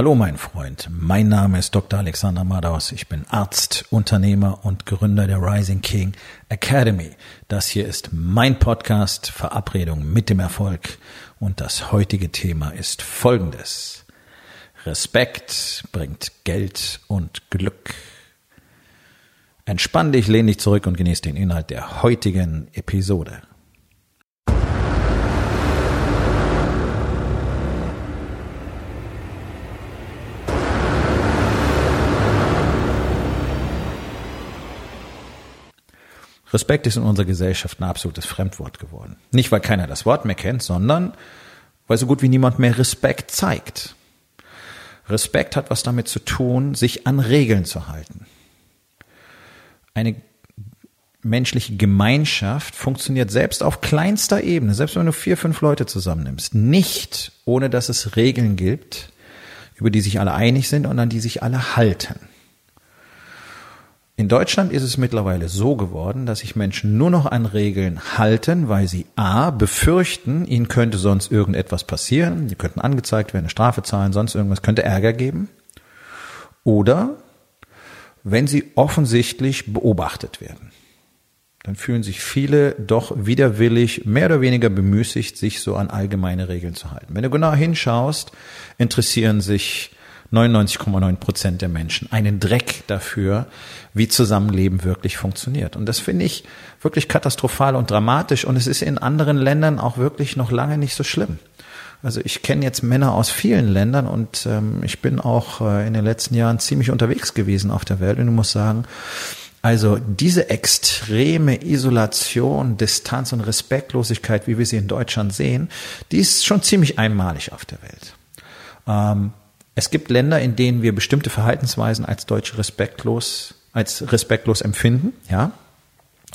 Hallo mein Freund, mein Name ist Dr. Alexander Madaus. Ich bin Arzt, Unternehmer und Gründer der Rising King Academy. Das hier ist mein Podcast Verabredung mit dem Erfolg und das heutige Thema ist folgendes. Respekt bringt Geld und Glück. Entspann dich, lehn dich zurück und genieß den Inhalt der heutigen Episode. Respekt ist in unserer Gesellschaft ein absolutes Fremdwort geworden. Nicht, weil keiner das Wort mehr kennt, sondern weil so gut wie niemand mehr Respekt zeigt. Respekt hat was damit zu tun, sich an Regeln zu halten. Eine menschliche Gemeinschaft funktioniert selbst auf kleinster Ebene, selbst wenn du vier, fünf Leute zusammennimmst, nicht ohne dass es Regeln gibt, über die sich alle einig sind und an die sich alle halten. In Deutschland ist es mittlerweile so geworden, dass sich Menschen nur noch an Regeln halten, weil sie a. befürchten, ihnen könnte sonst irgendetwas passieren, die könnten angezeigt werden, eine Strafe zahlen, sonst irgendwas könnte Ärger geben. Oder wenn sie offensichtlich beobachtet werden. Dann fühlen sich viele doch widerwillig, mehr oder weniger bemüßigt, sich so an allgemeine Regeln zu halten. Wenn du genau hinschaust, interessieren sich 99,9 Prozent der Menschen einen Dreck dafür, wie Zusammenleben wirklich funktioniert. Und das finde ich wirklich katastrophal und dramatisch. Und es ist in anderen Ländern auch wirklich noch lange nicht so schlimm. Also ich kenne jetzt Männer aus vielen Ländern und ähm, ich bin auch äh, in den letzten Jahren ziemlich unterwegs gewesen auf der Welt und ich muss sagen, also diese extreme Isolation, Distanz und Respektlosigkeit, wie wir sie in Deutschland sehen, die ist schon ziemlich einmalig auf der Welt. Ähm, es gibt Länder, in denen wir bestimmte Verhaltensweisen als Deutsche respektlos, als respektlos empfinden, ja.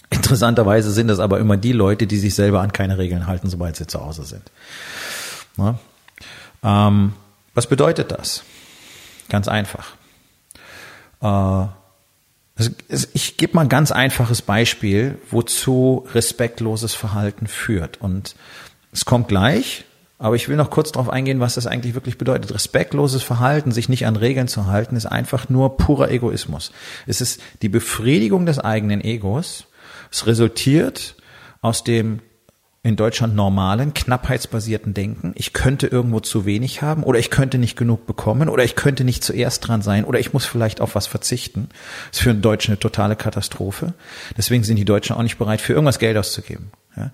Interessanterweise sind das aber immer die Leute, die sich selber an keine Regeln halten, sobald sie zu Hause sind. Ähm, was bedeutet das? Ganz einfach. Äh, ich gebe mal ein ganz einfaches Beispiel, wozu respektloses Verhalten führt. Und es kommt gleich, aber ich will noch kurz darauf eingehen, was das eigentlich wirklich bedeutet. Respektloses Verhalten, sich nicht an Regeln zu halten, ist einfach nur purer Egoismus. Es ist die Befriedigung des eigenen Egos. Es resultiert aus dem in Deutschland normalen, knappheitsbasierten Denken. Ich könnte irgendwo zu wenig haben oder ich könnte nicht genug bekommen oder ich könnte nicht zuerst dran sein oder ich muss vielleicht auf was verzichten. Das ist für einen Deutschen eine totale Katastrophe. Deswegen sind die Deutschen auch nicht bereit, für irgendwas Geld auszugeben. Ja?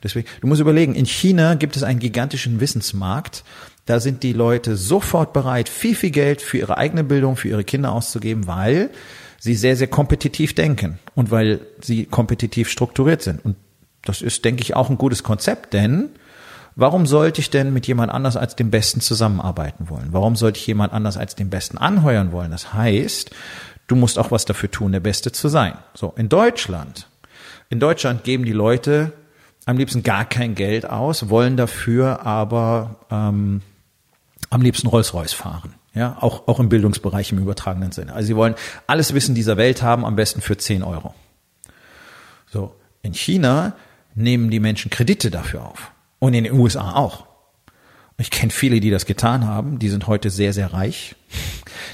Deswegen, du musst überlegen, in China gibt es einen gigantischen Wissensmarkt. Da sind die Leute sofort bereit, viel, viel Geld für ihre eigene Bildung, für ihre Kinder auszugeben, weil sie sehr, sehr kompetitiv denken und weil sie kompetitiv strukturiert sind. Und das ist, denke ich, auch ein gutes Konzept, denn warum sollte ich denn mit jemand anders als dem Besten zusammenarbeiten wollen? Warum sollte ich jemand anders als dem Besten anheuern wollen? Das heißt, du musst auch was dafür tun, der Beste zu sein. So, in Deutschland, in Deutschland geben die Leute am liebsten gar kein Geld aus, wollen dafür aber ähm, am liebsten Rolls-Royce fahren. Ja, auch, auch im Bildungsbereich im übertragenen Sinne. Also sie wollen alles Wissen dieser Welt haben, am besten für 10 Euro. So, in China nehmen die Menschen Kredite dafür auf. Und in den USA auch. Ich kenne viele, die das getan haben. Die sind heute sehr, sehr reich.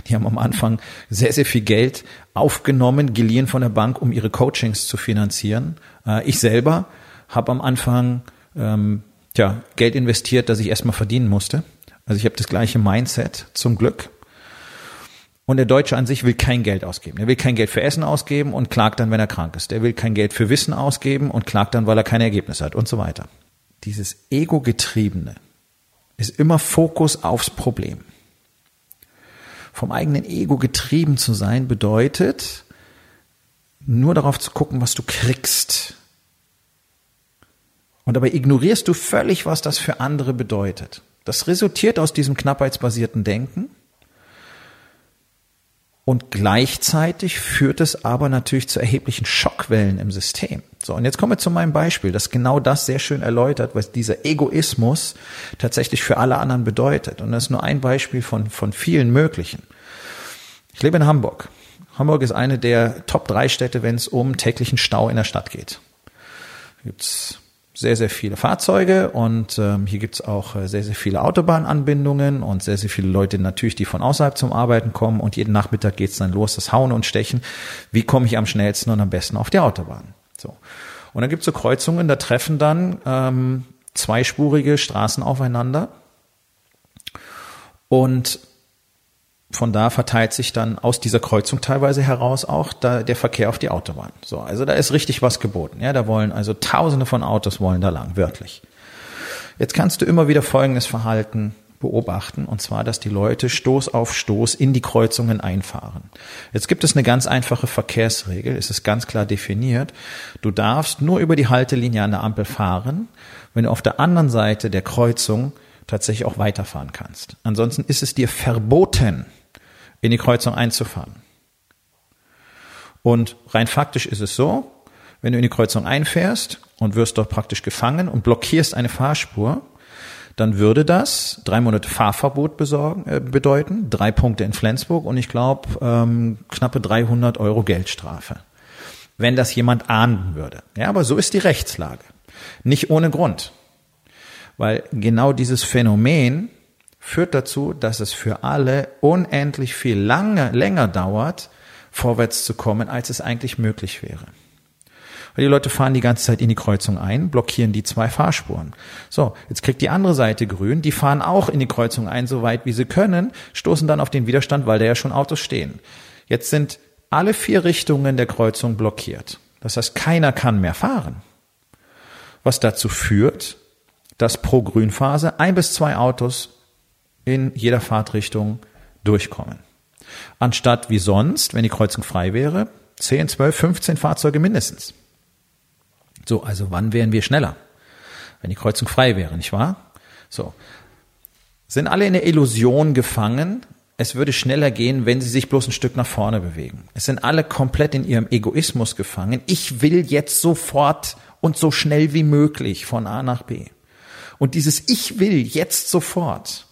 Die haben am Anfang sehr, sehr viel Geld aufgenommen, geliehen von der Bank, um ihre Coachings zu finanzieren. Äh, ich selber habe am Anfang ähm, tja, Geld investiert, das ich erstmal verdienen musste. Also ich habe das gleiche Mindset zum Glück. Und der Deutsche an sich will kein Geld ausgeben. Er will kein Geld für Essen ausgeben und klagt dann, wenn er krank ist. Er will kein Geld für Wissen ausgeben und klagt dann, weil er keine Ergebnisse hat und so weiter. Dieses Ego-getriebene ist immer Fokus aufs Problem. Vom eigenen Ego getrieben zu sein bedeutet, nur darauf zu gucken, was du kriegst und dabei ignorierst du völlig, was das für andere bedeutet. Das resultiert aus diesem knappheitsbasierten Denken. Und gleichzeitig führt es aber natürlich zu erheblichen Schockwellen im System. So, und jetzt kommen wir zu meinem Beispiel, das genau das sehr schön erläutert, was dieser Egoismus tatsächlich für alle anderen bedeutet. Und das ist nur ein Beispiel von, von vielen möglichen. Ich lebe in Hamburg. Hamburg ist eine der Top drei Städte, wenn es um täglichen Stau in der Stadt geht. Da gibt's sehr, sehr viele Fahrzeuge und ähm, hier gibt's auch äh, sehr, sehr viele Autobahnanbindungen und sehr, sehr viele Leute natürlich, die von außerhalb zum Arbeiten kommen und jeden Nachmittag geht's dann los, das Hauen und Stechen. Wie komme ich am schnellsten und am besten auf die Autobahn? So. Und dann gibt's so Kreuzungen, da treffen dann ähm, zweispurige Straßen aufeinander und von da verteilt sich dann aus dieser Kreuzung teilweise heraus auch da der Verkehr auf die Autobahn. So, also da ist richtig was geboten. Ja, da wollen also Tausende von Autos wollen da lang, wörtlich. Jetzt kannst du immer wieder folgendes Verhalten beobachten, und zwar, dass die Leute Stoß auf Stoß in die Kreuzungen einfahren. Jetzt gibt es eine ganz einfache Verkehrsregel, es ist ganz klar definiert. Du darfst nur über die Haltelinie an der Ampel fahren, wenn du auf der anderen Seite der Kreuzung tatsächlich auch weiterfahren kannst. Ansonsten ist es dir verboten, in die Kreuzung einzufahren. Und rein faktisch ist es so, wenn du in die Kreuzung einfährst und wirst dort praktisch gefangen und blockierst eine Fahrspur, dann würde das drei Monate Fahrverbot besorgen, äh, bedeuten, drei Punkte in Flensburg und ich glaube ähm, knappe 300 Euro Geldstrafe, wenn das jemand ahnden würde. Ja, aber so ist die Rechtslage. Nicht ohne Grund, weil genau dieses Phänomen führt dazu, dass es für alle unendlich viel lange, länger dauert, vorwärts zu kommen, als es eigentlich möglich wäre. Weil die Leute fahren die ganze Zeit in die Kreuzung ein, blockieren die zwei Fahrspuren. So, jetzt kriegt die andere Seite grün, die fahren auch in die Kreuzung ein, so weit wie sie können, stoßen dann auf den Widerstand, weil da ja schon Autos stehen. Jetzt sind alle vier Richtungen der Kreuzung blockiert. Das heißt, keiner kann mehr fahren. Was dazu führt, dass pro Grünphase ein bis zwei Autos in jeder Fahrtrichtung durchkommen. Anstatt wie sonst, wenn die Kreuzung frei wäre, 10, 12, 15 Fahrzeuge mindestens. So, also wann wären wir schneller? Wenn die Kreuzung frei wäre, nicht wahr? So. Sind alle in der Illusion gefangen, es würde schneller gehen, wenn sie sich bloß ein Stück nach vorne bewegen. Es sind alle komplett in ihrem Egoismus gefangen. Ich will jetzt sofort und so schnell wie möglich von A nach B. Und dieses Ich will jetzt sofort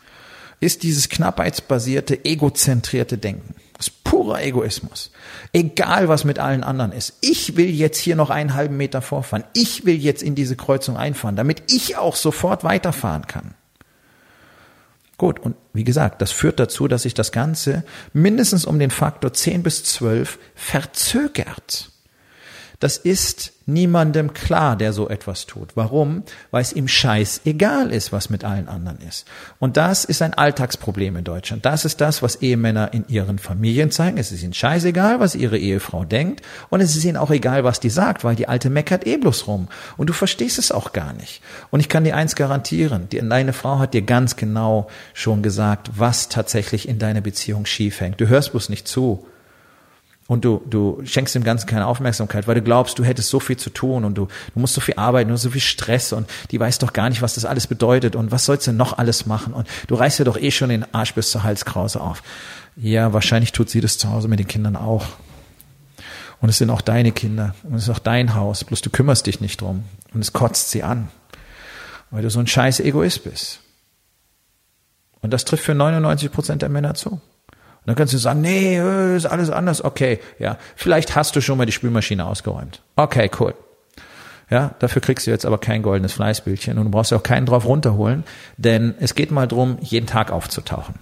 ist dieses knappheitsbasierte, egozentrierte Denken. Das ist purer Egoismus. Egal, was mit allen anderen ist. Ich will jetzt hier noch einen halben Meter vorfahren. Ich will jetzt in diese Kreuzung einfahren, damit ich auch sofort weiterfahren kann. Gut, und wie gesagt, das führt dazu, dass sich das Ganze mindestens um den Faktor 10 bis 12 verzögert. Das ist niemandem klar, der so etwas tut. Warum? Weil es ihm scheißegal ist, was mit allen anderen ist. Und das ist ein Alltagsproblem in Deutschland. Das ist das, was Ehemänner in ihren Familien zeigen. Es ist ihnen scheißegal, was ihre Ehefrau denkt. Und es ist ihnen auch egal, was die sagt, weil die Alte meckert eh bloß rum. Und du verstehst es auch gar nicht. Und ich kann dir eins garantieren. Deine Frau hat dir ganz genau schon gesagt, was tatsächlich in deiner Beziehung schief hängt. Du hörst bloß nicht zu und du, du schenkst dem Ganzen keine Aufmerksamkeit, weil du glaubst, du hättest so viel zu tun und du, du musst so viel arbeiten, hast so viel Stress und die weiß doch gar nicht, was das alles bedeutet und was sollst du noch alles machen und du reißt ja doch eh schon den Arsch bis zur Halskrause auf. Ja, wahrscheinlich tut sie das zu Hause mit den Kindern auch. Und es sind auch deine Kinder und es ist auch dein Haus, bloß du kümmerst dich nicht drum und es kotzt sie an, weil du so ein scheiß Egoist bist. Und das trifft für 99 Prozent der Männer zu. Und dann kannst du sagen, nee, äh, ist alles anders. Okay, ja. Vielleicht hast du schon mal die Spülmaschine ausgeräumt. Okay, cool. Ja, dafür kriegst du jetzt aber kein goldenes Fleißbildchen und du brauchst ja auch keinen drauf runterholen, denn es geht mal drum, jeden Tag aufzutauchen.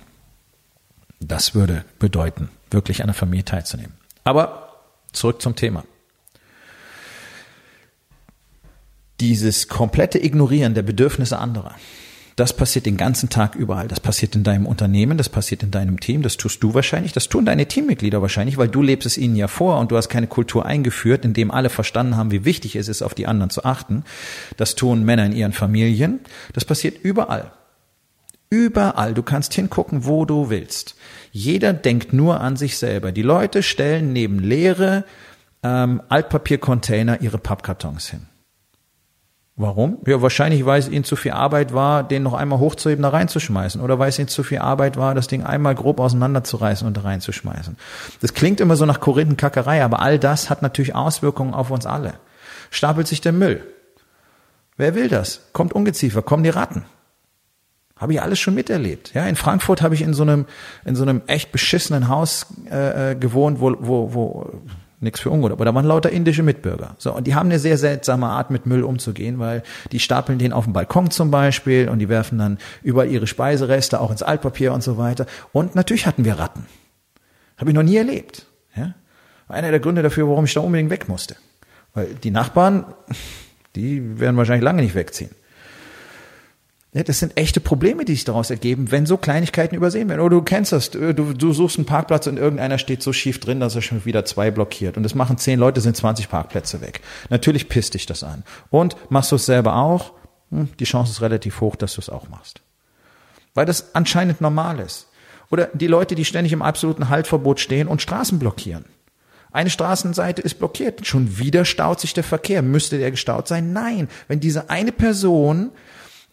Das würde bedeuten, wirklich an der Familie teilzunehmen. Aber zurück zum Thema. Dieses komplette Ignorieren der Bedürfnisse anderer, das passiert den ganzen Tag überall. Das passiert in deinem Unternehmen, das passiert in deinem Team, das tust du wahrscheinlich, das tun deine Teammitglieder wahrscheinlich, weil du lebst es ihnen ja vor und du hast keine Kultur eingeführt, in dem alle verstanden haben, wie wichtig es ist, auf die anderen zu achten. Das tun Männer in ihren Familien. Das passiert überall. Überall. Du kannst hingucken, wo du willst. Jeder denkt nur an sich selber. Die Leute stellen neben leere ähm, Altpapiercontainer ihre Pappkartons hin. Warum? Ja, wahrscheinlich, weil es ihnen zu viel Arbeit war, den noch einmal hochzuheben, da reinzuschmeißen. Oder weil es ihnen zu viel Arbeit war, das Ding einmal grob auseinanderzureißen und da reinzuschmeißen. Das klingt immer so nach Korinthenkackerei, aber all das hat natürlich Auswirkungen auf uns alle. Stapelt sich der Müll. Wer will das? Kommt Ungeziefer, kommen die Ratten. Habe ich alles schon miterlebt. Ja, in Frankfurt habe ich in so einem in so einem echt beschissenen Haus äh, äh gewohnt, wo, wo, wo Nichts für ungut, aber da waren lauter indische Mitbürger. So, und die haben eine sehr seltsame Art, mit Müll umzugehen, weil die stapeln den auf dem Balkon zum Beispiel und die werfen dann überall ihre Speisereste auch ins Altpapier und so weiter. Und natürlich hatten wir Ratten. Habe ich noch nie erlebt. Ja? Einer der Gründe dafür, warum ich da unbedingt weg musste. Weil die Nachbarn, die werden wahrscheinlich lange nicht wegziehen. Ja, das sind echte Probleme, die sich daraus ergeben, wenn so Kleinigkeiten übersehen werden. Oder du kennst das, du, du suchst einen Parkplatz und irgendeiner steht so schief drin, dass er schon wieder zwei blockiert. Und das machen zehn Leute, sind 20 Parkplätze weg. Natürlich pisst dich das an. Und machst du es selber auch? Hm, die Chance ist relativ hoch, dass du es auch machst. Weil das anscheinend normal ist. Oder die Leute, die ständig im absoluten Haltverbot stehen und Straßen blockieren. Eine Straßenseite ist blockiert. Schon wieder staut sich der Verkehr. Müsste der gestaut sein? Nein. Wenn diese eine Person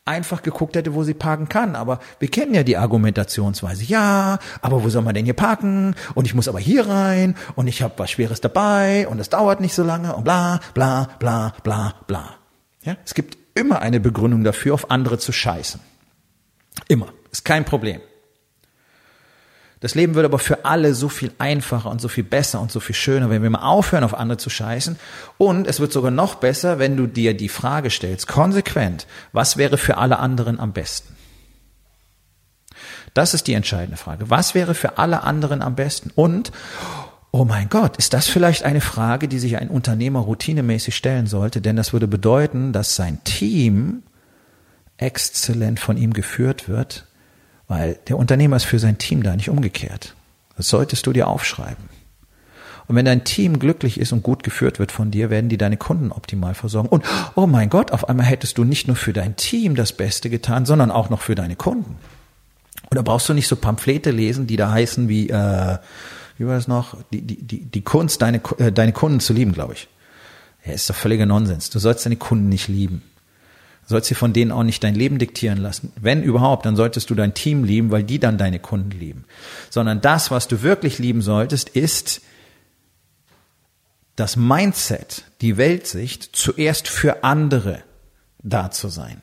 einfach geguckt hätte, wo sie parken kann. Aber wir kennen ja die Argumentationsweise. Ja, aber wo soll man denn hier parken? Und ich muss aber hier rein und ich habe was Schweres dabei und es dauert nicht so lange und bla bla bla bla bla. Ja, es gibt immer eine Begründung dafür, auf andere zu scheißen. Immer. Ist kein Problem. Das Leben würde aber für alle so viel einfacher und so viel besser und so viel schöner, wenn wir mal aufhören, auf andere zu scheißen. Und es wird sogar noch besser, wenn du dir die Frage stellst, konsequent, was wäre für alle anderen am besten? Das ist die entscheidende Frage. Was wäre für alle anderen am besten? Und, oh mein Gott, ist das vielleicht eine Frage, die sich ein Unternehmer routinemäßig stellen sollte? Denn das würde bedeuten, dass sein Team exzellent von ihm geführt wird, weil der Unternehmer ist für sein Team da, nicht umgekehrt. Das solltest du dir aufschreiben. Und wenn dein Team glücklich ist und gut geführt wird von dir, werden die deine Kunden optimal versorgen. Und oh mein Gott, auf einmal hättest du nicht nur für dein Team das Beste getan, sondern auch noch für deine Kunden. Oder brauchst du nicht so Pamphlete lesen, die da heißen wie, äh, wie war das noch? Die, die, die, die Kunst, deine, äh, deine Kunden zu lieben, glaube ich. Ja, ist doch völliger Nonsens. Du sollst deine Kunden nicht lieben sollst dir von denen auch nicht dein Leben diktieren lassen. Wenn überhaupt, dann solltest du dein Team lieben, weil die dann deine Kunden lieben. Sondern das, was du wirklich lieben solltest, ist das Mindset, die Weltsicht, zuerst für andere da zu sein.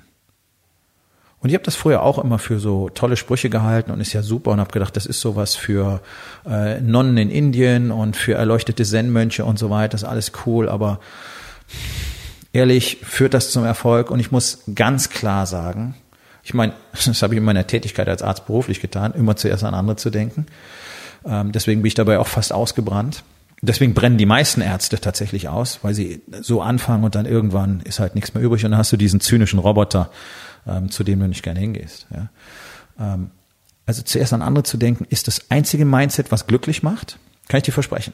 Und ich habe das früher auch immer für so tolle Sprüche gehalten und ist ja super und habe gedacht, das ist sowas für äh, Nonnen in Indien und für erleuchtete Zen-Mönche und so weiter, das ist alles cool, aber ehrlich führt das zum Erfolg. Und ich muss ganz klar sagen, ich meine, das habe ich in meiner Tätigkeit als Arzt beruflich getan, immer zuerst an andere zu denken. Ähm, deswegen bin ich dabei auch fast ausgebrannt. Deswegen brennen die meisten Ärzte tatsächlich aus, weil sie so anfangen und dann irgendwann ist halt nichts mehr übrig und dann hast du diesen zynischen Roboter, ähm, zu dem du nicht gerne hingehst. Ähm, also zuerst an andere zu denken, ist das einzige Mindset, was glücklich macht, kann ich dir versprechen.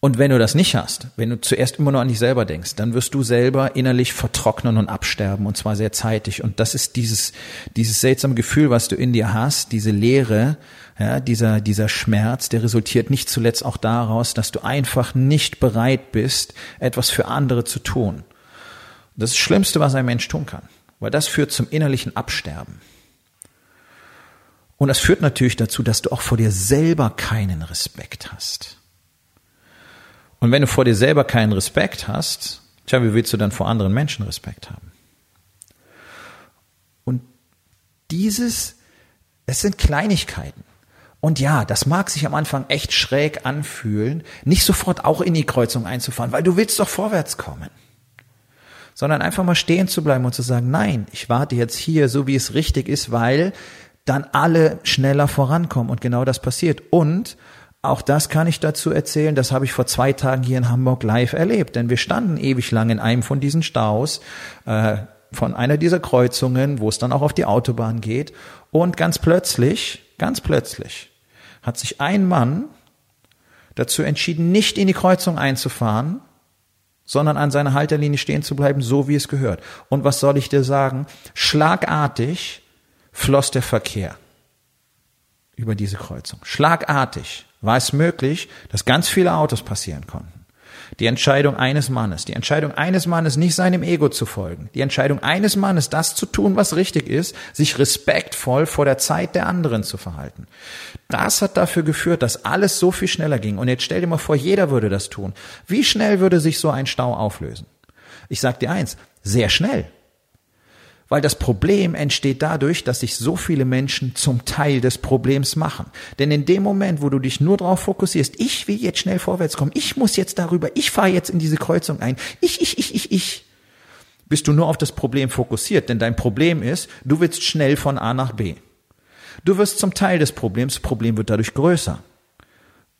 Und wenn du das nicht hast, wenn du zuerst immer nur an dich selber denkst, dann wirst du selber innerlich vertrocknen und absterben und zwar sehr zeitig. Und das ist dieses, dieses seltsame Gefühl, was du in dir hast, diese Leere, ja, dieser, dieser Schmerz, der resultiert nicht zuletzt auch daraus, dass du einfach nicht bereit bist, etwas für andere zu tun. Das ist das Schlimmste, was ein Mensch tun kann, weil das führt zum innerlichen Absterben. Und das führt natürlich dazu, dass du auch vor dir selber keinen Respekt hast. Und wenn du vor dir selber keinen Respekt hast, tja, wie willst du dann vor anderen Menschen Respekt haben? Und dieses, es sind Kleinigkeiten. Und ja, das mag sich am Anfang echt schräg anfühlen, nicht sofort auch in die Kreuzung einzufahren, weil du willst doch vorwärts kommen. Sondern einfach mal stehen zu bleiben und zu sagen, nein, ich warte jetzt hier, so wie es richtig ist, weil dann alle schneller vorankommen und genau das passiert. Und auch das kann ich dazu erzählen, das habe ich vor zwei Tagen hier in Hamburg live erlebt, denn wir standen ewig lang in einem von diesen Staus, äh, von einer dieser Kreuzungen, wo es dann auch auf die Autobahn geht und ganz plötzlich, ganz plötzlich hat sich ein Mann dazu entschieden, nicht in die Kreuzung einzufahren, sondern an seiner Halterlinie stehen zu bleiben, so wie es gehört. Und was soll ich dir sagen? Schlagartig floss der Verkehr über diese Kreuzung. Schlagartig war es möglich, dass ganz viele Autos passieren konnten. Die Entscheidung eines Mannes, die Entscheidung eines Mannes, nicht seinem Ego zu folgen, die Entscheidung eines Mannes, das zu tun, was richtig ist, sich respektvoll vor der Zeit der anderen zu verhalten. Das hat dafür geführt, dass alles so viel schneller ging. Und jetzt stell dir mal vor, jeder würde das tun. Wie schnell würde sich so ein Stau auflösen? Ich sag dir eins, sehr schnell. Weil das Problem entsteht dadurch, dass sich so viele Menschen zum Teil des Problems machen. Denn in dem Moment, wo du dich nur darauf fokussierst, ich will jetzt schnell vorwärts kommen, ich muss jetzt darüber, ich fahre jetzt in diese Kreuzung ein, ich, ich, ich, ich, ich, bist du nur auf das Problem fokussiert. Denn dein Problem ist, du willst schnell von A nach B. Du wirst zum Teil des Problems, das Problem wird dadurch größer.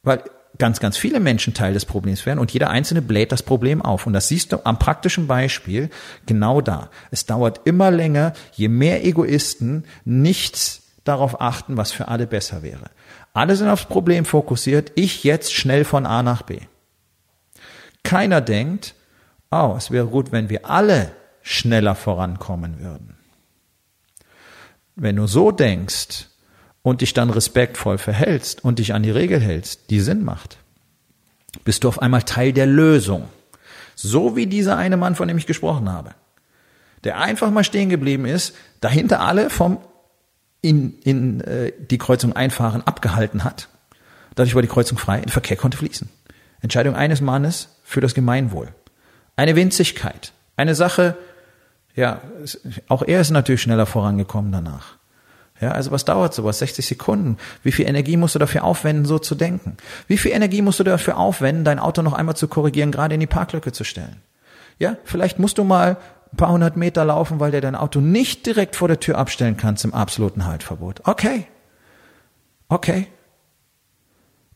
Weil ganz, ganz viele Menschen Teil des Problems werden und jeder Einzelne bläht das Problem auf. Und das siehst du am praktischen Beispiel genau da. Es dauert immer länger, je mehr Egoisten nichts darauf achten, was für alle besser wäre. Alle sind aufs Problem fokussiert, ich jetzt schnell von A nach B. Keiner denkt, oh, es wäre gut, wenn wir alle schneller vorankommen würden. Wenn du so denkst, und dich dann respektvoll verhältst und dich an die Regel hältst, die Sinn macht, bist du auf einmal Teil der Lösung. So wie dieser eine Mann, von dem ich gesprochen habe, der einfach mal stehen geblieben ist, dahinter alle vom in, in äh, die Kreuzung einfahren abgehalten hat. Dadurch war die Kreuzung frei, der Verkehr konnte fließen. Entscheidung eines Mannes für das Gemeinwohl. Eine Winzigkeit, eine Sache, ja, auch er ist natürlich schneller vorangekommen danach. Ja, also was dauert sowas? 60 Sekunden. Wie viel Energie musst du dafür aufwenden, so zu denken? Wie viel Energie musst du dafür aufwenden, dein Auto noch einmal zu korrigieren, gerade in die Parklücke zu stellen? Ja, vielleicht musst du mal ein paar hundert Meter laufen, weil der dein Auto nicht direkt vor der Tür abstellen kannst im absoluten Haltverbot. Okay. Okay.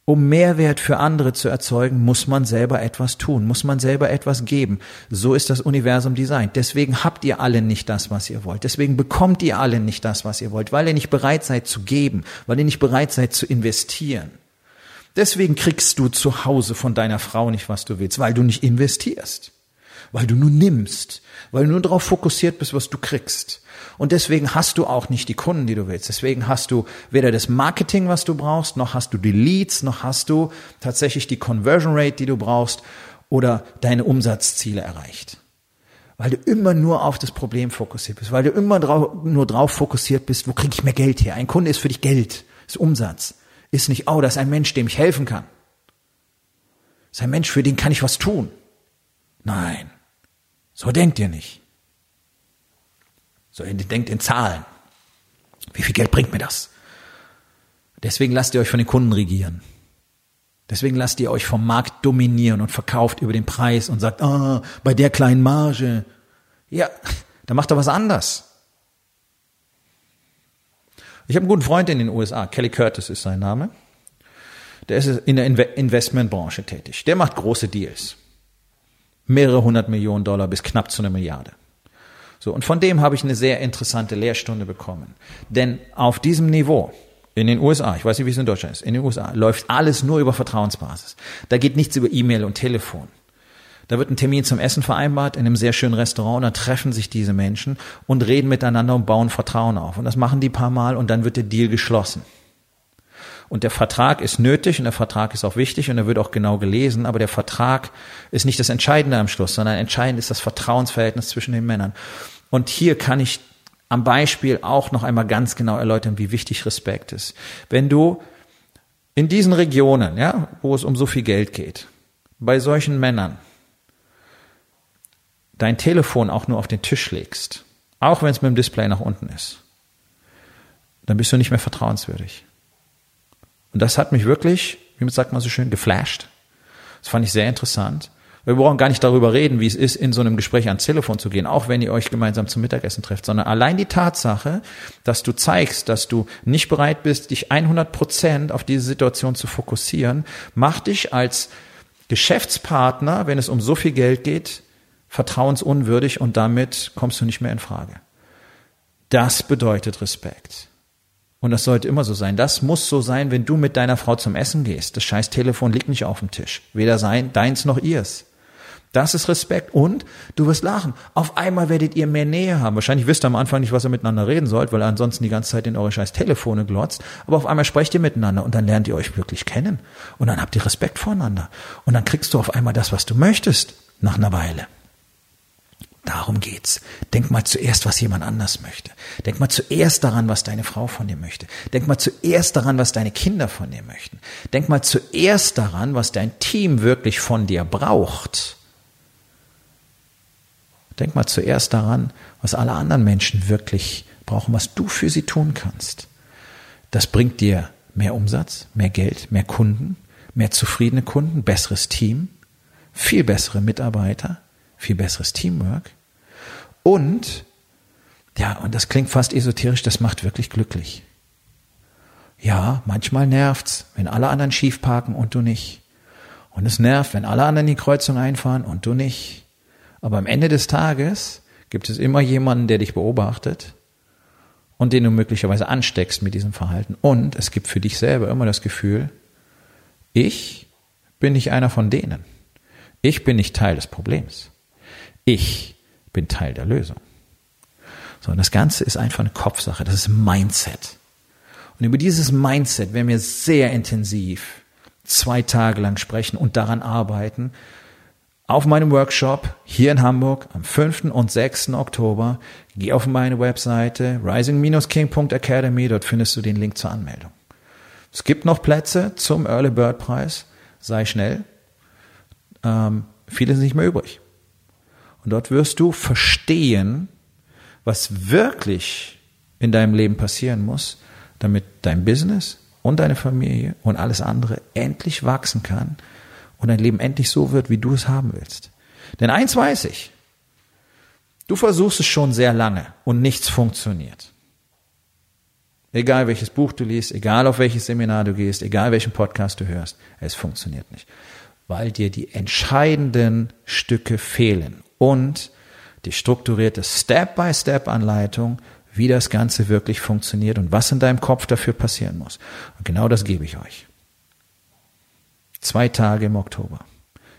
Um Mehrwert für andere zu erzeugen, muss man selber etwas tun, muss man selber etwas geben. So ist das Universum designt. Deswegen habt ihr alle nicht das, was ihr wollt. Deswegen bekommt ihr alle nicht das, was ihr wollt, weil ihr nicht bereit seid zu geben, weil ihr nicht bereit seid zu investieren. Deswegen kriegst du zu Hause von deiner Frau nicht, was du willst, weil du nicht investierst, weil du nur nimmst, weil du nur darauf fokussiert bist, was du kriegst. Und deswegen hast du auch nicht die Kunden, die du willst. Deswegen hast du weder das Marketing, was du brauchst, noch hast du die Leads, noch hast du tatsächlich die Conversion Rate, die du brauchst oder deine Umsatzziele erreicht. Weil du immer nur auf das Problem fokussiert bist, weil du immer drauf, nur drauf fokussiert bist, wo kriege ich mehr Geld her? Ein Kunde ist für dich Geld, ist Umsatz. Ist nicht, oh, das ist ein Mensch, dem ich helfen kann. Das ist ein Mensch, für den kann ich was tun. Nein, so denkt ihr nicht. So, denkt in Zahlen. Wie viel Geld bringt mir das? Deswegen lasst ihr euch von den Kunden regieren. Deswegen lasst ihr euch vom Markt dominieren und verkauft über den Preis und sagt, ah, bei der kleinen Marge. Ja, da macht er was anders. Ich habe einen guten Freund in den USA, Kelly Curtis ist sein Name. Der ist in der Investmentbranche tätig. Der macht große Deals. Mehrere hundert Millionen Dollar bis knapp zu einer Milliarde. So, und von dem habe ich eine sehr interessante Lehrstunde bekommen. Denn auf diesem Niveau, in den USA, ich weiß nicht, wie es in Deutschland ist, in den USA läuft alles nur über Vertrauensbasis. Da geht nichts über E-Mail und Telefon. Da wird ein Termin zum Essen vereinbart in einem sehr schönen Restaurant, da treffen sich diese Menschen und reden miteinander und bauen Vertrauen auf. Und das machen die paar Mal und dann wird der Deal geschlossen. Und der Vertrag ist nötig und der Vertrag ist auch wichtig und er wird auch genau gelesen, aber der Vertrag ist nicht das Entscheidende am Schluss, sondern entscheidend ist das Vertrauensverhältnis zwischen den Männern. Und hier kann ich am Beispiel auch noch einmal ganz genau erläutern, wie wichtig Respekt ist. Wenn du in diesen Regionen, ja, wo es um so viel Geld geht, bei solchen Männern dein Telefon auch nur auf den Tisch legst, auch wenn es mit dem Display nach unten ist, dann bist du nicht mehr vertrauenswürdig. Und das hat mich wirklich, wie man sagt man so schön, geflasht. Das fand ich sehr interessant. Wir brauchen gar nicht darüber reden, wie es ist, in so einem Gespräch ans Telefon zu gehen, auch wenn ihr euch gemeinsam zum Mittagessen trefft, sondern allein die Tatsache, dass du zeigst, dass du nicht bereit bist, dich 100 Prozent auf diese Situation zu fokussieren, macht dich als Geschäftspartner, wenn es um so viel Geld geht, vertrauensunwürdig und damit kommst du nicht mehr in Frage. Das bedeutet Respekt. Und das sollte immer so sein. Das muss so sein, wenn du mit deiner Frau zum Essen gehst. Das scheiß Telefon liegt nicht auf dem Tisch. Weder sein, deins noch ihrs. Das ist Respekt und du wirst lachen. Auf einmal werdet ihr mehr Nähe haben. Wahrscheinlich wisst ihr am Anfang nicht, was ihr miteinander reden sollt, weil ihr ansonsten die ganze Zeit in eure scheiß Telefone glotzt. Aber auf einmal sprecht ihr miteinander und dann lernt ihr euch wirklich kennen. Und dann habt ihr Respekt voreinander. Und dann kriegst du auf einmal das, was du möchtest, nach einer Weile. Darum geht's. Denk mal zuerst, was jemand anders möchte. Denk mal zuerst daran, was deine Frau von dir möchte. Denk mal zuerst daran, was deine Kinder von dir möchten. Denk mal zuerst daran, was dein Team wirklich von dir braucht. Denk mal zuerst daran, was alle anderen Menschen wirklich brauchen, was du für sie tun kannst. Das bringt dir mehr Umsatz, mehr Geld, mehr Kunden, mehr zufriedene Kunden, besseres Team, viel bessere Mitarbeiter, viel besseres Teamwork und ja, und das klingt fast esoterisch, das macht wirklich glücklich. Ja, manchmal nervt's, wenn alle anderen schief parken und du nicht. Und es nervt, wenn alle anderen die Kreuzung einfahren und du nicht. Aber am Ende des Tages gibt es immer jemanden, der dich beobachtet und den du möglicherweise ansteckst mit diesem Verhalten. Und es gibt für dich selber immer das Gefühl, ich bin nicht einer von denen. Ich bin nicht Teil des Problems. Ich bin Teil der Lösung. Sondern das Ganze ist einfach eine Kopfsache. Das ist Mindset. Und über dieses Mindset werden wir sehr intensiv zwei Tage lang sprechen und daran arbeiten. Auf meinem Workshop hier in Hamburg am 5. und 6. Oktober. Geh auf meine Webseite rising-king.academy. Dort findest du den Link zur Anmeldung. Es gibt noch Plätze zum Early Bird Preis. Sei schnell. Ähm, viele sind nicht mehr übrig. Und dort wirst du verstehen, was wirklich in deinem Leben passieren muss, damit dein Business und deine Familie und alles andere endlich wachsen kann und dein Leben endlich so wird, wie du es haben willst. Denn eins weiß ich, du versuchst es schon sehr lange und nichts funktioniert. Egal welches Buch du liest, egal auf welches Seminar du gehst, egal welchen Podcast du hörst, es funktioniert nicht. Weil dir die entscheidenden Stücke fehlen und die strukturierte Step-by-Step-Anleitung, wie das Ganze wirklich funktioniert und was in deinem Kopf dafür passieren muss. Und genau das gebe ich euch. Zwei Tage im Oktober.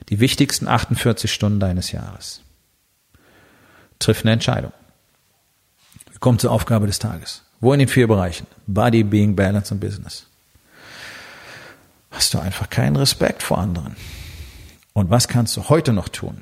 Die wichtigsten 48 Stunden deines Jahres. Triff eine Entscheidung. Wir kommen zur Aufgabe des Tages. Wo in den vier Bereichen? Body, Being, Balance und Business. Hast du einfach keinen Respekt vor anderen? Und was kannst du heute noch tun,